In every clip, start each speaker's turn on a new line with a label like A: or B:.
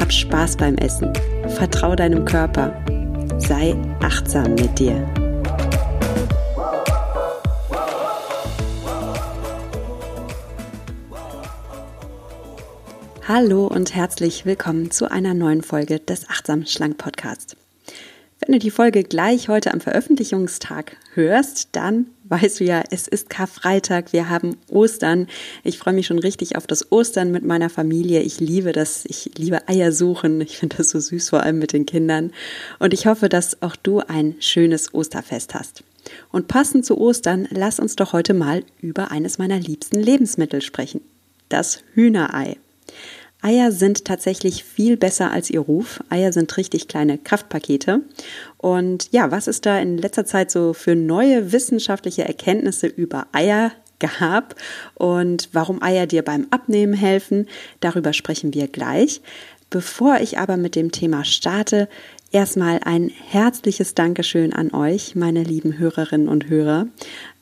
A: Hab Spaß beim Essen. Vertrau deinem Körper. Sei achtsam mit dir. Hallo und herzlich willkommen zu einer neuen Folge des Achtsam Schlank Podcasts. Wenn du die Folge gleich heute am Veröffentlichungstag hörst, dann weißt du ja, es ist Karfreitag, wir haben Ostern. Ich freue mich schon richtig auf das Ostern mit meiner Familie. Ich liebe das, ich liebe Eier suchen. Ich finde das so süß, vor allem mit den Kindern. Und ich hoffe, dass auch du ein schönes Osterfest hast. Und passend zu Ostern, lass uns doch heute mal über eines meiner liebsten Lebensmittel sprechen. Das Hühnerei. Eier sind tatsächlich viel besser als ihr Ruf. Eier sind richtig kleine Kraftpakete. Und ja, was es da in letzter Zeit so für neue wissenschaftliche Erkenntnisse über Eier gab und warum Eier dir beim Abnehmen helfen, darüber sprechen wir gleich. Bevor ich aber mit dem Thema starte, erstmal ein herzliches Dankeschön an euch, meine lieben Hörerinnen und Hörer.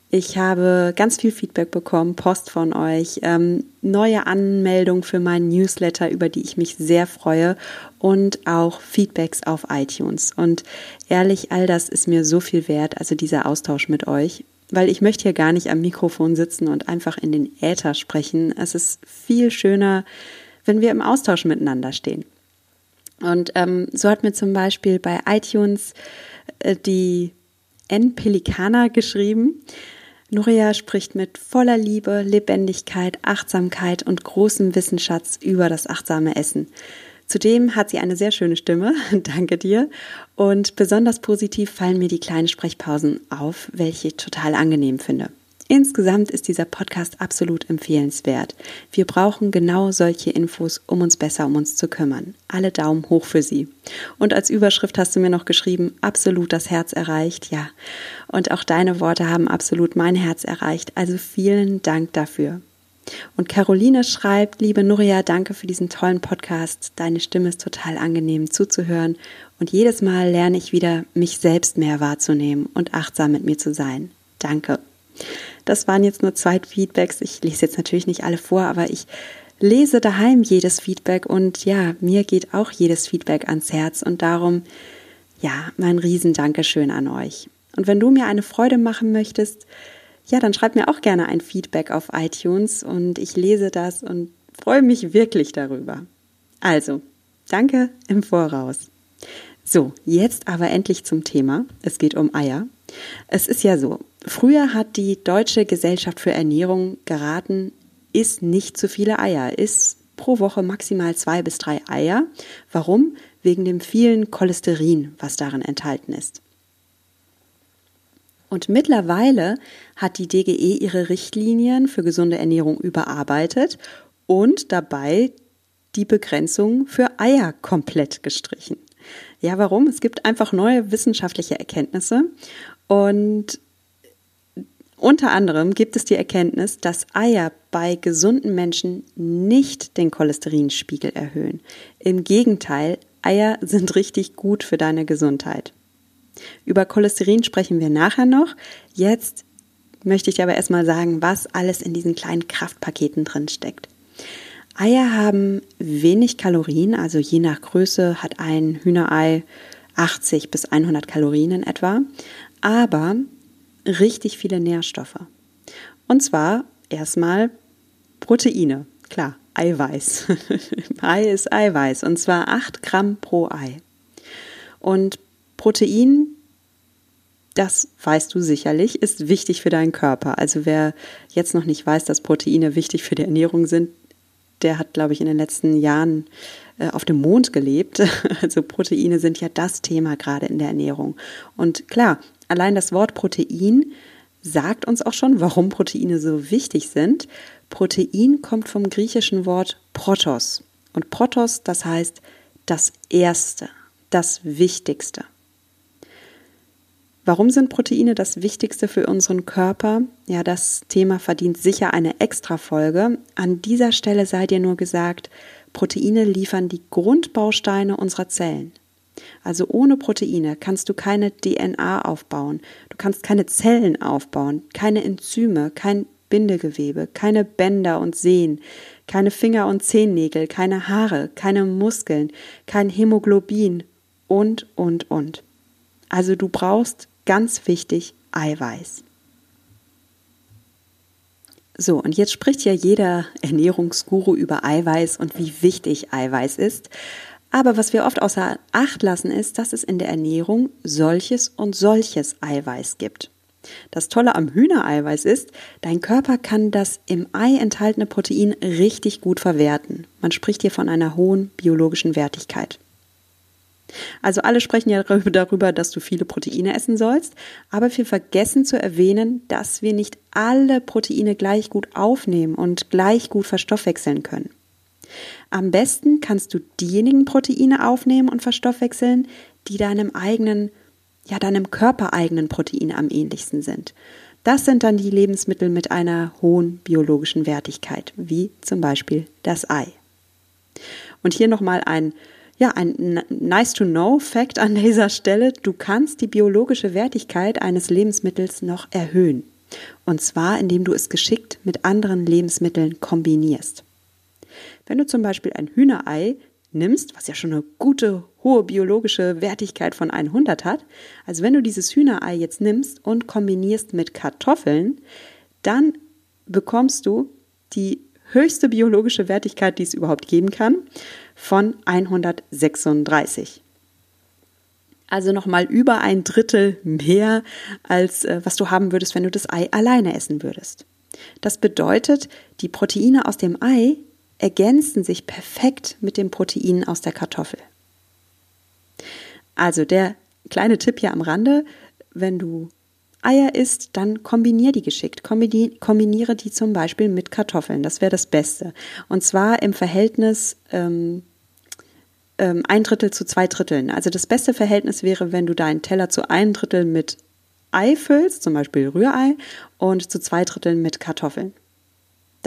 A: Ich habe ganz viel Feedback bekommen, Post von euch, ähm, neue Anmeldungen für meinen Newsletter, über die ich mich sehr freue und auch Feedbacks auf iTunes. Und ehrlich, all das ist mir so viel wert, also dieser Austausch mit euch, weil ich möchte hier gar nicht am Mikrofon sitzen und einfach in den Äther sprechen. Es ist viel schöner, wenn wir im Austausch miteinander stehen. Und ähm, so hat mir zum Beispiel bei iTunes äh, die N. Pelikana geschrieben. Nuria spricht mit voller Liebe, Lebendigkeit, Achtsamkeit und großem Wissensschatz über das achtsame Essen. Zudem hat sie eine sehr schöne Stimme, danke dir. Und besonders positiv fallen mir die kleinen Sprechpausen auf, welche ich total angenehm finde. Insgesamt ist dieser Podcast absolut empfehlenswert. Wir brauchen genau solche Infos, um uns besser um uns zu kümmern. Alle Daumen hoch für Sie. Und als Überschrift hast du mir noch geschrieben, absolut das Herz erreicht. Ja. Und auch deine Worte haben absolut mein Herz erreicht. Also vielen Dank dafür. Und Caroline schreibt, liebe Nuria, danke für diesen tollen Podcast. Deine Stimme ist total angenehm zuzuhören und jedes Mal lerne ich wieder, mich selbst mehr wahrzunehmen und achtsam mit mir zu sein. Danke. Das waren jetzt nur zwei Feedbacks. Ich lese jetzt natürlich nicht alle vor, aber ich lese daheim jedes Feedback und ja, mir geht auch jedes Feedback ans Herz und darum, ja, mein Riesendankeschön an euch. Und wenn du mir eine Freude machen möchtest, ja, dann schreib mir auch gerne ein Feedback auf iTunes und ich lese das und freue mich wirklich darüber. Also, danke im Voraus. So, jetzt aber endlich zum Thema. Es geht um Eier. Es ist ja so, früher hat die Deutsche Gesellschaft für Ernährung geraten, isst nicht zu viele Eier, isst pro Woche maximal zwei bis drei Eier. Warum? Wegen dem vielen Cholesterin, was darin enthalten ist. Und mittlerweile hat die DGE ihre Richtlinien für gesunde Ernährung überarbeitet und dabei die Begrenzung für Eier komplett gestrichen. Ja, warum? Es gibt einfach neue wissenschaftliche Erkenntnisse und unter anderem gibt es die Erkenntnis, dass Eier bei gesunden Menschen nicht den Cholesterinspiegel erhöhen. Im Gegenteil, Eier sind richtig gut für deine Gesundheit. Über Cholesterin sprechen wir nachher noch. Jetzt möchte ich aber erstmal sagen, was alles in diesen kleinen Kraftpaketen drin steckt. Eier haben wenig Kalorien, also je nach Größe hat ein Hühnerei 80 bis 100 Kalorien in etwa, aber richtig viele Nährstoffe. Und zwar erstmal Proteine, klar, Eiweiß. Ei ist Eiweiß und zwar 8 Gramm pro Ei. Und Protein, das weißt du sicherlich, ist wichtig für deinen Körper. Also wer jetzt noch nicht weiß, dass Proteine wichtig für die Ernährung sind, der hat, glaube ich, in den letzten Jahren äh, auf dem Mond gelebt. Also Proteine sind ja das Thema gerade in der Ernährung. Und klar, allein das Wort Protein sagt uns auch schon, warum Proteine so wichtig sind. Protein kommt vom griechischen Wort Protos. Und Protos, das heißt das Erste. das Wichtigste. Warum sind Proteine das Wichtigste für unseren Körper? Ja, das Thema verdient sicher eine Extra-Folge. An dieser Stelle sei dir nur gesagt, Proteine liefern die Grundbausteine unserer Zellen. Also ohne Proteine kannst du keine DNA aufbauen, du kannst keine Zellen aufbauen, keine Enzyme, kein Bindegewebe, keine Bänder und Sehnen, keine Finger und Zehennägel, keine Haare, keine Muskeln, kein Hämoglobin und, und, und. Also du brauchst Ganz wichtig, Eiweiß. So, und jetzt spricht ja jeder Ernährungsguru über Eiweiß und wie wichtig Eiweiß ist. Aber was wir oft außer Acht lassen, ist, dass es in der Ernährung solches und solches Eiweiß gibt. Das Tolle am Hühnereiweiß ist, dein Körper kann das im Ei enthaltene Protein richtig gut verwerten. Man spricht hier von einer hohen biologischen Wertigkeit. Also alle sprechen ja darüber, dass du viele Proteine essen sollst, aber wir vergessen zu erwähnen, dass wir nicht alle Proteine gleich gut aufnehmen und gleich gut verstoffwechseln können. Am besten kannst du diejenigen Proteine aufnehmen und verstoffwechseln, die deinem eigenen, ja, deinem körpereigenen Protein am ähnlichsten sind. Das sind dann die Lebensmittel mit einer hohen biologischen Wertigkeit, wie zum Beispiel das Ei. Und hier nochmal ein ja, ein nice to know Fact an dieser Stelle. Du kannst die biologische Wertigkeit eines Lebensmittels noch erhöhen. Und zwar, indem du es geschickt mit anderen Lebensmitteln kombinierst. Wenn du zum Beispiel ein Hühnerei nimmst, was ja schon eine gute, hohe biologische Wertigkeit von 100 hat, also wenn du dieses Hühnerei jetzt nimmst und kombinierst mit Kartoffeln, dann bekommst du die höchste biologische Wertigkeit, die es überhaupt geben kann, von 136. Also nochmal über ein Drittel mehr, als äh, was du haben würdest, wenn du das Ei alleine essen würdest. Das bedeutet, die Proteine aus dem Ei ergänzen sich perfekt mit den Proteinen aus der Kartoffel. Also der kleine Tipp hier am Rande, wenn du Eier isst, dann kombiniere die geschickt. Kombiniere die zum Beispiel mit Kartoffeln. Das wäre das Beste. Und zwar im Verhältnis ähm, ähm, ein Drittel zu zwei Dritteln. Also das beste Verhältnis wäre, wenn du deinen Teller zu ein Drittel mit Ei füllst, zum Beispiel Rührei, und zu zwei Dritteln mit Kartoffeln.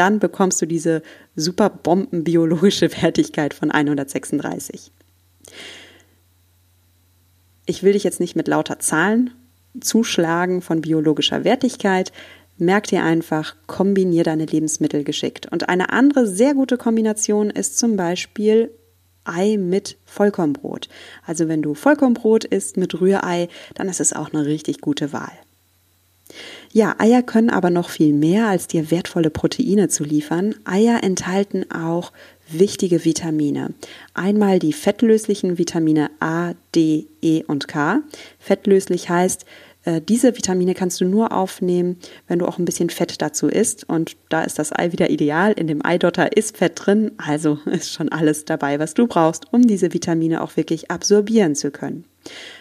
A: Dann bekommst du diese super bombenbiologische Wertigkeit von 136. Ich will dich jetzt nicht mit lauter Zahlen Zuschlagen von biologischer Wertigkeit. Merk dir einfach, kombinier deine Lebensmittel geschickt. Und eine andere sehr gute Kombination ist zum Beispiel Ei mit Vollkornbrot. Also wenn du Vollkornbrot isst mit Rührei, dann ist es auch eine richtig gute Wahl. Ja, Eier können aber noch viel mehr als dir wertvolle Proteine zu liefern. Eier enthalten auch wichtige Vitamine. Einmal die fettlöslichen Vitamine A, D, E und K. Fettlöslich heißt, äh, diese Vitamine kannst du nur aufnehmen, wenn du auch ein bisschen Fett dazu isst. Und da ist das Ei wieder ideal. In dem Eidotter ist Fett drin, also ist schon alles dabei, was du brauchst, um diese Vitamine auch wirklich absorbieren zu können.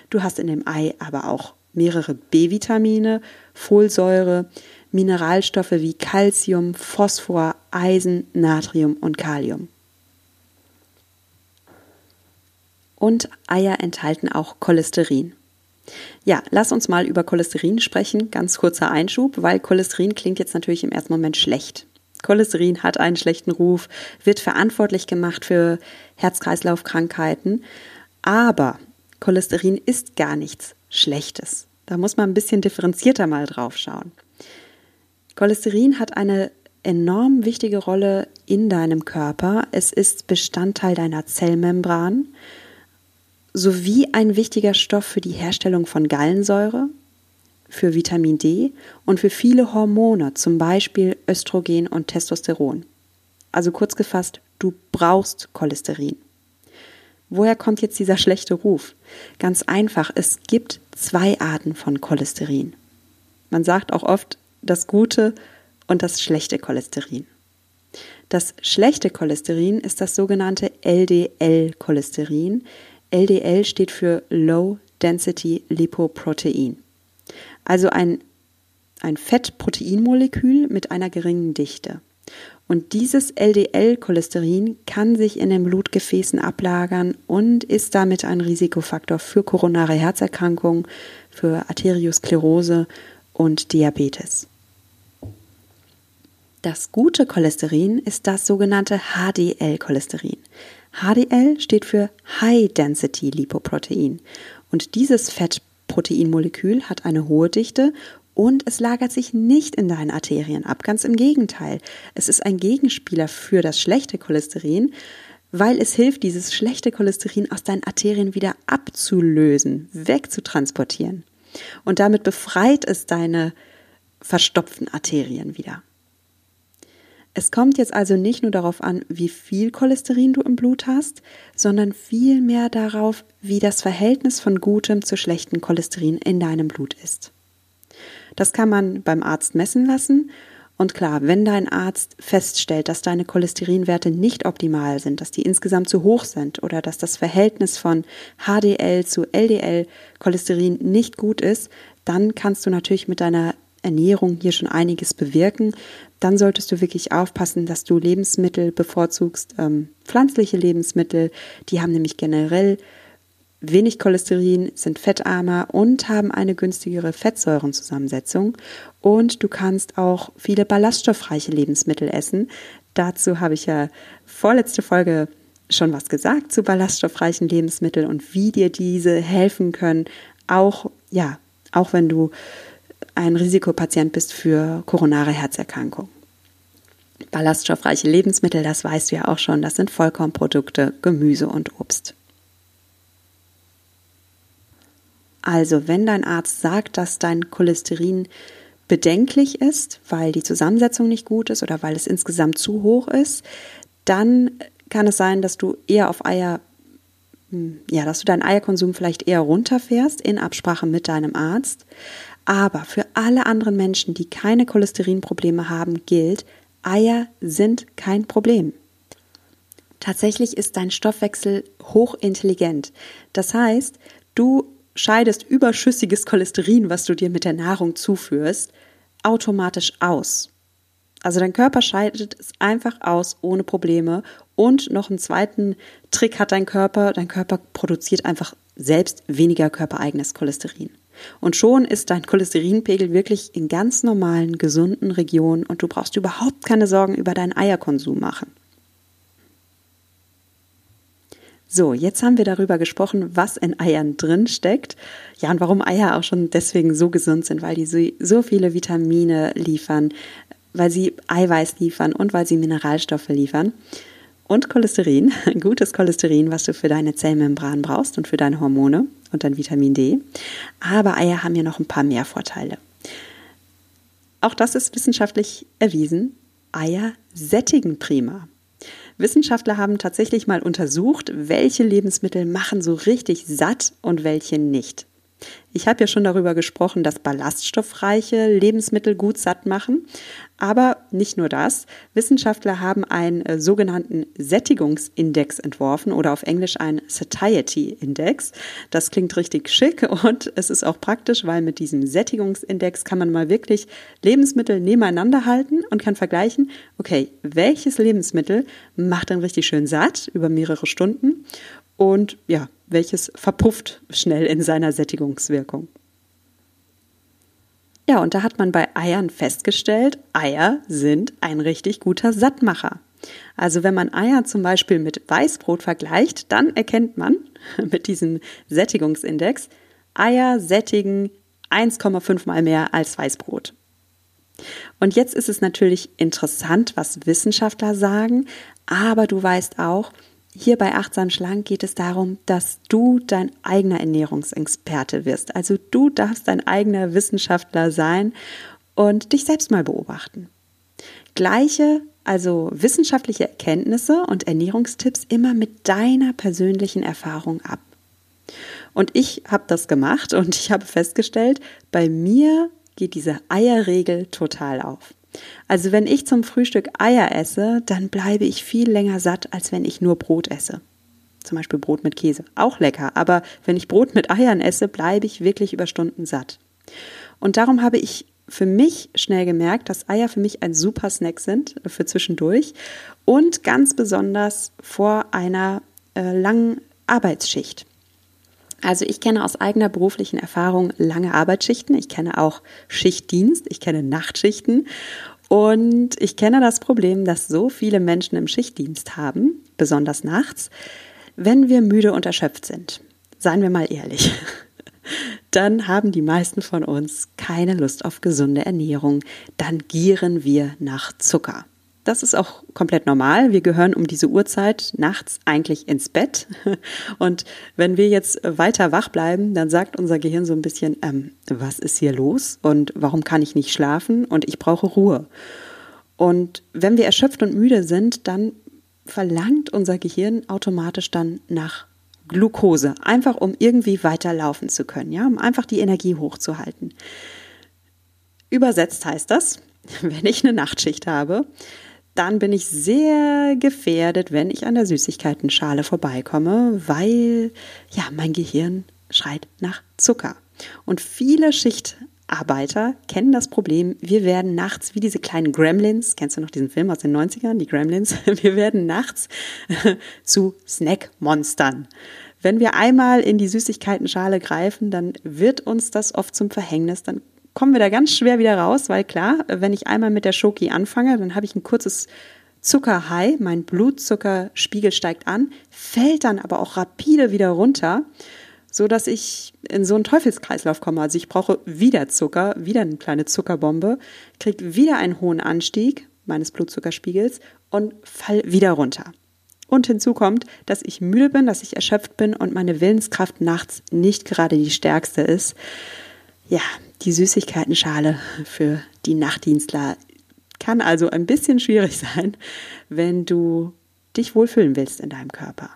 A: Du hast in dem Ei aber auch mehrere B-Vitamine, Folsäure, Mineralstoffe wie Calcium, Phosphor, Eisen, Natrium und Kalium. Und Eier enthalten auch Cholesterin. Ja, lass uns mal über Cholesterin sprechen. Ganz kurzer Einschub, weil Cholesterin klingt jetzt natürlich im ersten Moment schlecht. Cholesterin hat einen schlechten Ruf, wird verantwortlich gemacht für Herz-Kreislauf-Krankheiten. Aber Cholesterin ist gar nichts Schlechtes. Da muss man ein bisschen differenzierter mal drauf schauen. Cholesterin hat eine enorm wichtige Rolle in deinem Körper. Es ist Bestandteil deiner Zellmembran sowie ein wichtiger Stoff für die Herstellung von Gallensäure, für Vitamin D und für viele Hormone, zum Beispiel Östrogen und Testosteron. Also kurz gefasst, du brauchst Cholesterin. Woher kommt jetzt dieser schlechte Ruf? Ganz einfach, es gibt zwei Arten von Cholesterin. Man sagt auch oft das gute und das schlechte Cholesterin. Das schlechte Cholesterin ist das sogenannte LDL-Cholesterin, LDL steht für Low Density Lipoprotein. Also ein, ein Fettproteinmolekül mit einer geringen Dichte. Und dieses LDL-Cholesterin kann sich in den Blutgefäßen ablagern und ist damit ein Risikofaktor für koronare Herzerkrankungen, für Arteriosklerose und Diabetes. Das gute Cholesterin ist das sogenannte HDL-Cholesterin. HDL steht für High Density Lipoprotein und dieses Fettproteinmolekül hat eine hohe Dichte und es lagert sich nicht in deinen Arterien ab. Ganz im Gegenteil. Es ist ein Gegenspieler für das schlechte Cholesterin, weil es hilft, dieses schlechte Cholesterin aus deinen Arterien wieder abzulösen, wegzutransportieren. Und damit befreit es deine verstopften Arterien wieder. Es kommt jetzt also nicht nur darauf an, wie viel Cholesterin du im Blut hast, sondern vielmehr darauf, wie das Verhältnis von gutem zu schlechtem Cholesterin in deinem Blut ist. Das kann man beim Arzt messen lassen. Und klar, wenn dein Arzt feststellt, dass deine Cholesterinwerte nicht optimal sind, dass die insgesamt zu hoch sind oder dass das Verhältnis von HDL zu LDL Cholesterin nicht gut ist, dann kannst du natürlich mit deiner Ernährung hier schon einiges bewirken. Dann solltest du wirklich aufpassen, dass du Lebensmittel bevorzugst, ähm, pflanzliche Lebensmittel, die haben nämlich generell wenig Cholesterin, sind fettarmer und haben eine günstigere Fettsäurenzusammensetzung. Und du kannst auch viele ballaststoffreiche Lebensmittel essen. Dazu habe ich ja vorletzte Folge schon was gesagt zu ballaststoffreichen Lebensmitteln und wie dir diese helfen können, auch ja, auch wenn du ein Risikopatient bist für koronare Herzerkrankung. Ballaststoffreiche Lebensmittel, das weißt du ja auch schon, das sind Vollkornprodukte, Gemüse und Obst. Also, wenn dein Arzt sagt, dass dein Cholesterin bedenklich ist, weil die Zusammensetzung nicht gut ist oder weil es insgesamt zu hoch ist, dann kann es sein, dass du eher auf Eier, hm, ja, dass du deinen Eierkonsum vielleicht eher runterfährst in Absprache mit deinem Arzt. Aber für alle anderen Menschen, die keine Cholesterinprobleme haben, gilt, Eier sind kein Problem. Tatsächlich ist dein Stoffwechsel hochintelligent. Das heißt, du scheidest überschüssiges Cholesterin, was du dir mit der Nahrung zuführst, automatisch aus. Also dein Körper scheidet es einfach aus ohne Probleme. Und noch einen zweiten Trick hat dein Körper. Dein Körper produziert einfach selbst weniger körpereigenes Cholesterin. Und schon ist dein Cholesterinpegel wirklich in ganz normalen, gesunden Regionen und du brauchst überhaupt keine Sorgen über deinen Eierkonsum machen. So, jetzt haben wir darüber gesprochen, was in Eiern drin steckt. Ja, und warum Eier auch schon deswegen so gesund sind, weil die so, viele Vitamine liefern, weil sie Eiweiß liefern und weil sie Mineralstoffe liefern. Und Cholesterin, gutes Cholesterin, was du für deine Zellmembran brauchst und für deine Hormone und dann Vitamin D. Aber Eier haben ja noch ein paar mehr Vorteile. Auch das ist wissenschaftlich erwiesen. Eier sättigen prima. Wissenschaftler haben tatsächlich mal untersucht, welche Lebensmittel machen so richtig satt und welche nicht. Ich habe ja schon darüber gesprochen, dass ballaststoffreiche Lebensmittel gut satt machen. Aber nicht nur das. Wissenschaftler haben einen äh, sogenannten Sättigungsindex entworfen oder auf Englisch einen Satiety Index. Das klingt richtig schick und es ist auch praktisch, weil mit diesem Sättigungsindex kann man mal wirklich Lebensmittel nebeneinander halten und kann vergleichen, okay, welches Lebensmittel macht dann richtig schön satt über mehrere Stunden und ja, welches verpufft schnell in seiner Sättigungswirkung. Ja, und da hat man bei Eiern festgestellt, Eier sind ein richtig guter Sattmacher. Also wenn man Eier zum Beispiel mit Weißbrot vergleicht, dann erkennt man mit diesem Sättigungsindex, Eier sättigen 1,5 mal mehr als Weißbrot. Und jetzt ist es natürlich interessant, was Wissenschaftler sagen, aber du weißt auch, hier bei Achtsam Schlank geht es darum, dass du dein eigener Ernährungsexperte wirst. Also du darfst dein eigener Wissenschaftler sein und dich selbst mal beobachten. Gleiche, also wissenschaftliche Erkenntnisse und Ernährungstipps immer mit deiner persönlichen Erfahrung ab. Und ich habe das gemacht und ich habe festgestellt, bei mir geht diese Eierregel total auf. Also wenn ich zum Frühstück Eier esse, dann bleibe ich viel länger satt, als wenn ich nur Brot esse. Zum Beispiel Brot mit Käse. Auch lecker, aber wenn ich Brot mit Eiern esse, bleibe ich wirklich über Stunden satt. Und darum habe ich für mich schnell gemerkt, dass Eier für mich ein super Snack sind für zwischendurch und ganz besonders vor einer äh, langen Arbeitsschicht. Also ich kenne aus eigener beruflichen Erfahrung lange Arbeitsschichten. Ich kenne auch Schichtdienst, ich kenne Nachtschichten und ich kenne das Problem, dass so viele Menschen im Schichtdienst haben, besonders nachts, wenn wir müde und erschöpft sind. Seien wir mal ehrlich. Dann haben die meisten von uns keine Lust auf gesunde Ernährung. Dann gieren wir nach Zucker. Das ist auch komplett normal. Wir gehören um diese Uhrzeit nachts eigentlich ins Bett. Und wenn wir jetzt weiter wach bleiben, dann sagt unser Gehirn so ein bisschen, ähm, was ist hier los und warum kann ich nicht schlafen und ich brauche Ruhe. Und wenn wir erschöpft und müde sind, dann verlangt unser Gehirn automatisch dann nach Glucose, einfach um irgendwie weiterlaufen zu können, ja, um einfach die Energie hochzuhalten. Übersetzt heißt das, wenn ich eine Nachtschicht habe, dann bin ich sehr gefährdet, wenn ich an der Süßigkeitenschale vorbeikomme, weil ja, mein Gehirn schreit nach Zucker. Und viele Schichtarbeiter kennen das Problem, wir werden nachts wie diese kleinen Gremlins, kennst du noch diesen Film aus den 90ern, die Gremlins? Wir werden nachts zu Snackmonstern. Wenn wir einmal in die Süßigkeitenschale greifen, dann wird uns das oft zum Verhängnis, dann kommen wir da ganz schwer wieder raus, weil klar, wenn ich einmal mit der Schoki anfange, dann habe ich ein kurzes Zuckerhigh, mein Blutzuckerspiegel steigt an, fällt dann aber auch rapide wieder runter, so dass ich in so einen Teufelskreislauf komme. Also ich brauche wieder Zucker, wieder eine kleine Zuckerbombe, kriege wieder einen hohen Anstieg meines Blutzuckerspiegels und fall wieder runter. Und hinzu kommt, dass ich müde bin, dass ich erschöpft bin und meine Willenskraft nachts nicht gerade die stärkste ist. Ja, die Süßigkeitenschale für die Nachtdienstler kann also ein bisschen schwierig sein, wenn du dich wohlfühlen willst in deinem Körper.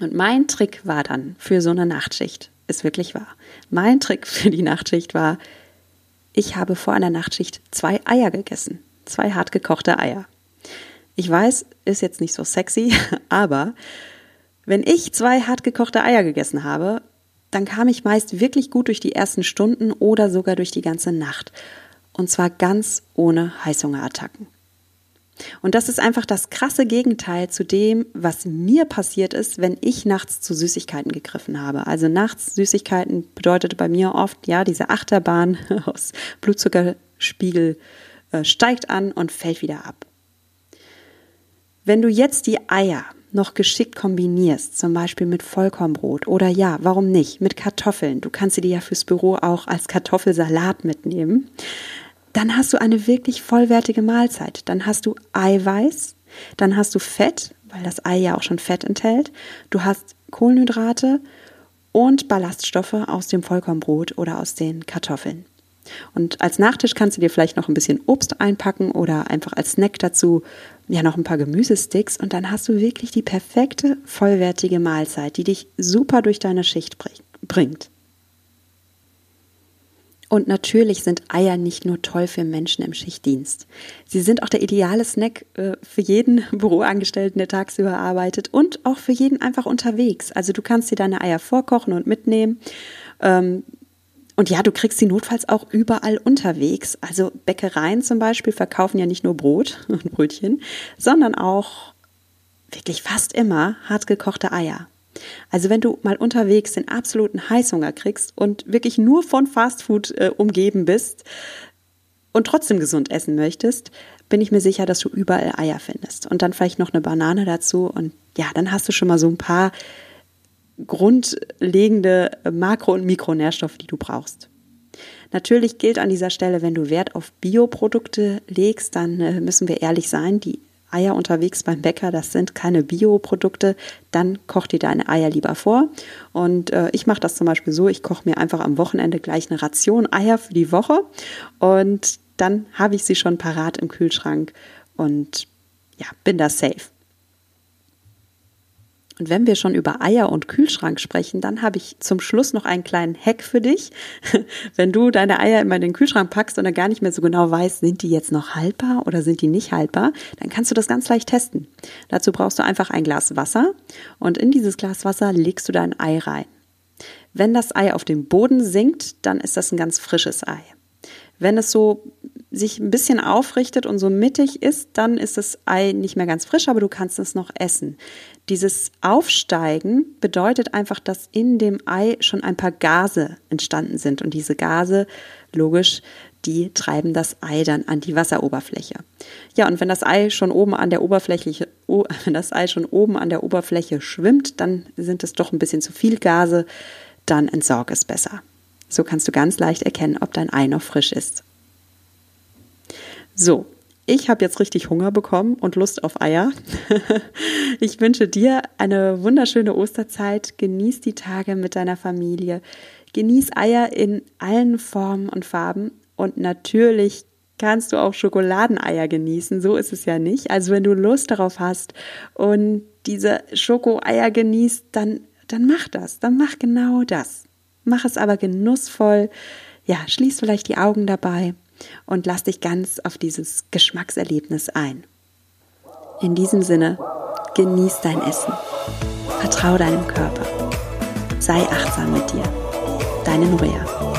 A: Und mein Trick war dann für so eine Nachtschicht, ist wirklich wahr. Mein Trick für die Nachtschicht war, ich habe vor einer Nachtschicht zwei Eier gegessen. Zwei hart gekochte Eier. Ich weiß, ist jetzt nicht so sexy, aber wenn ich zwei hart gekochte Eier gegessen habe, dann kam ich meist wirklich gut durch die ersten Stunden oder sogar durch die ganze Nacht. Und zwar ganz ohne Heißhungerattacken. Und das ist einfach das krasse Gegenteil zu dem, was mir passiert ist, wenn ich nachts zu Süßigkeiten gegriffen habe. Also nachts Süßigkeiten bedeutet bei mir oft, ja, diese Achterbahn aus Blutzuckerspiegel äh, steigt an und fällt wieder ab. Wenn du jetzt die Eier noch geschickt kombinierst, zum Beispiel mit Vollkornbrot oder ja, warum nicht, mit Kartoffeln, du kannst sie dir ja fürs Büro auch als Kartoffelsalat mitnehmen, dann hast du eine wirklich vollwertige Mahlzeit. Dann hast du Eiweiß, dann hast du Fett, weil das Ei ja auch schon Fett enthält, du hast Kohlenhydrate und Ballaststoffe aus dem Vollkornbrot oder aus den Kartoffeln. Und als Nachtisch kannst du dir vielleicht noch ein bisschen Obst einpacken oder einfach als Snack dazu ja noch ein paar Gemüsesticks und dann hast du wirklich die perfekte, vollwertige Mahlzeit, die dich super durch deine Schicht bringt. Und natürlich sind Eier nicht nur toll für Menschen im Schichtdienst. Sie sind auch der ideale Snack äh, für jeden Büroangestellten, der tagsüber arbeitet und auch für jeden einfach unterwegs. Also du kannst dir deine Eier vorkochen und mitnehmen. Ähm, und ja, du kriegst sie notfalls auch überall unterwegs. Also Bäckereien zum Beispiel verkaufen ja nicht nur Brot und Brötchen, sondern auch wirklich fast immer hartgekochte Eier. Also wenn du mal unterwegs den absoluten Heißhunger kriegst und wirklich nur von Fastfood äh, umgeben bist und trotzdem gesund essen möchtest, bin ich mir sicher, dass du überall Eier findest. Und dann vielleicht noch eine Banane dazu und ja, dann hast du schon mal so ein paar grundlegende Makro- und Mikronährstoffe, die du brauchst. Natürlich gilt an dieser Stelle, wenn du Wert auf Bioprodukte legst, dann äh, müssen wir ehrlich sein, die Eier unterwegs beim Bäcker, das sind keine Bioprodukte, dann koch dir deine Eier lieber vor. Und äh, ich mache das zum Beispiel so, ich koche mir einfach am Wochenende gleich eine Ration Eier für die Woche und dann habe ich sie schon parat im Kühlschrank und ja, bin da safe. Und wenn wir schon über Eier und Kühlschrank sprechen, dann habe ich zum Schluss noch einen kleinen Hack für dich. Wenn du deine Eier immer in den Kühlschrank packst und dann gar nicht mehr so genau weißt, sind die jetzt noch haltbar oder sind die nicht haltbar, dann kannst du das ganz leicht testen. Dazu brauchst du einfach ein Glas Wasser und in dieses Glas Wasser legst du dein Ei rein. Wenn das Ei auf den Boden sinkt, dann ist das ein ganz frisches Ei. Wenn es so sich ein bisschen aufrichtet und so mittig ist, dann ist das Ei nicht mehr ganz frisch, aber du kannst es noch essen. Dieses Aufsteigen bedeutet einfach, dass in dem Ei schon ein paar Gase entstanden sind und diese Gase, logisch, die treiben das Ei dann an die Wasseroberfläche. Ja, und wenn das Ei schon oben an der Oberfläche, wenn das Ei schon oben an der Oberfläche schwimmt, dann sind es doch ein bisschen zu viel Gase, dann entsorg es besser. So kannst du ganz leicht erkennen, ob dein Ei noch frisch ist. So, ich habe jetzt richtig Hunger bekommen und Lust auf Eier. ich wünsche dir eine wunderschöne Osterzeit. Genieß die Tage mit deiner Familie. Genieß Eier in allen Formen und Farben. Und natürlich kannst du auch Schokoladeneier genießen. So ist es ja nicht. Also wenn du Lust darauf hast und diese Schokoeier genießt, dann, dann mach das. Dann mach genau das. Mach es aber genussvoll. Ja, schließ vielleicht die Augen dabei und lass dich ganz auf dieses Geschmackserlebnis ein. In diesem Sinne, genieß dein Essen. Vertrau deinem Körper. Sei achtsam mit dir. Deine Nuria.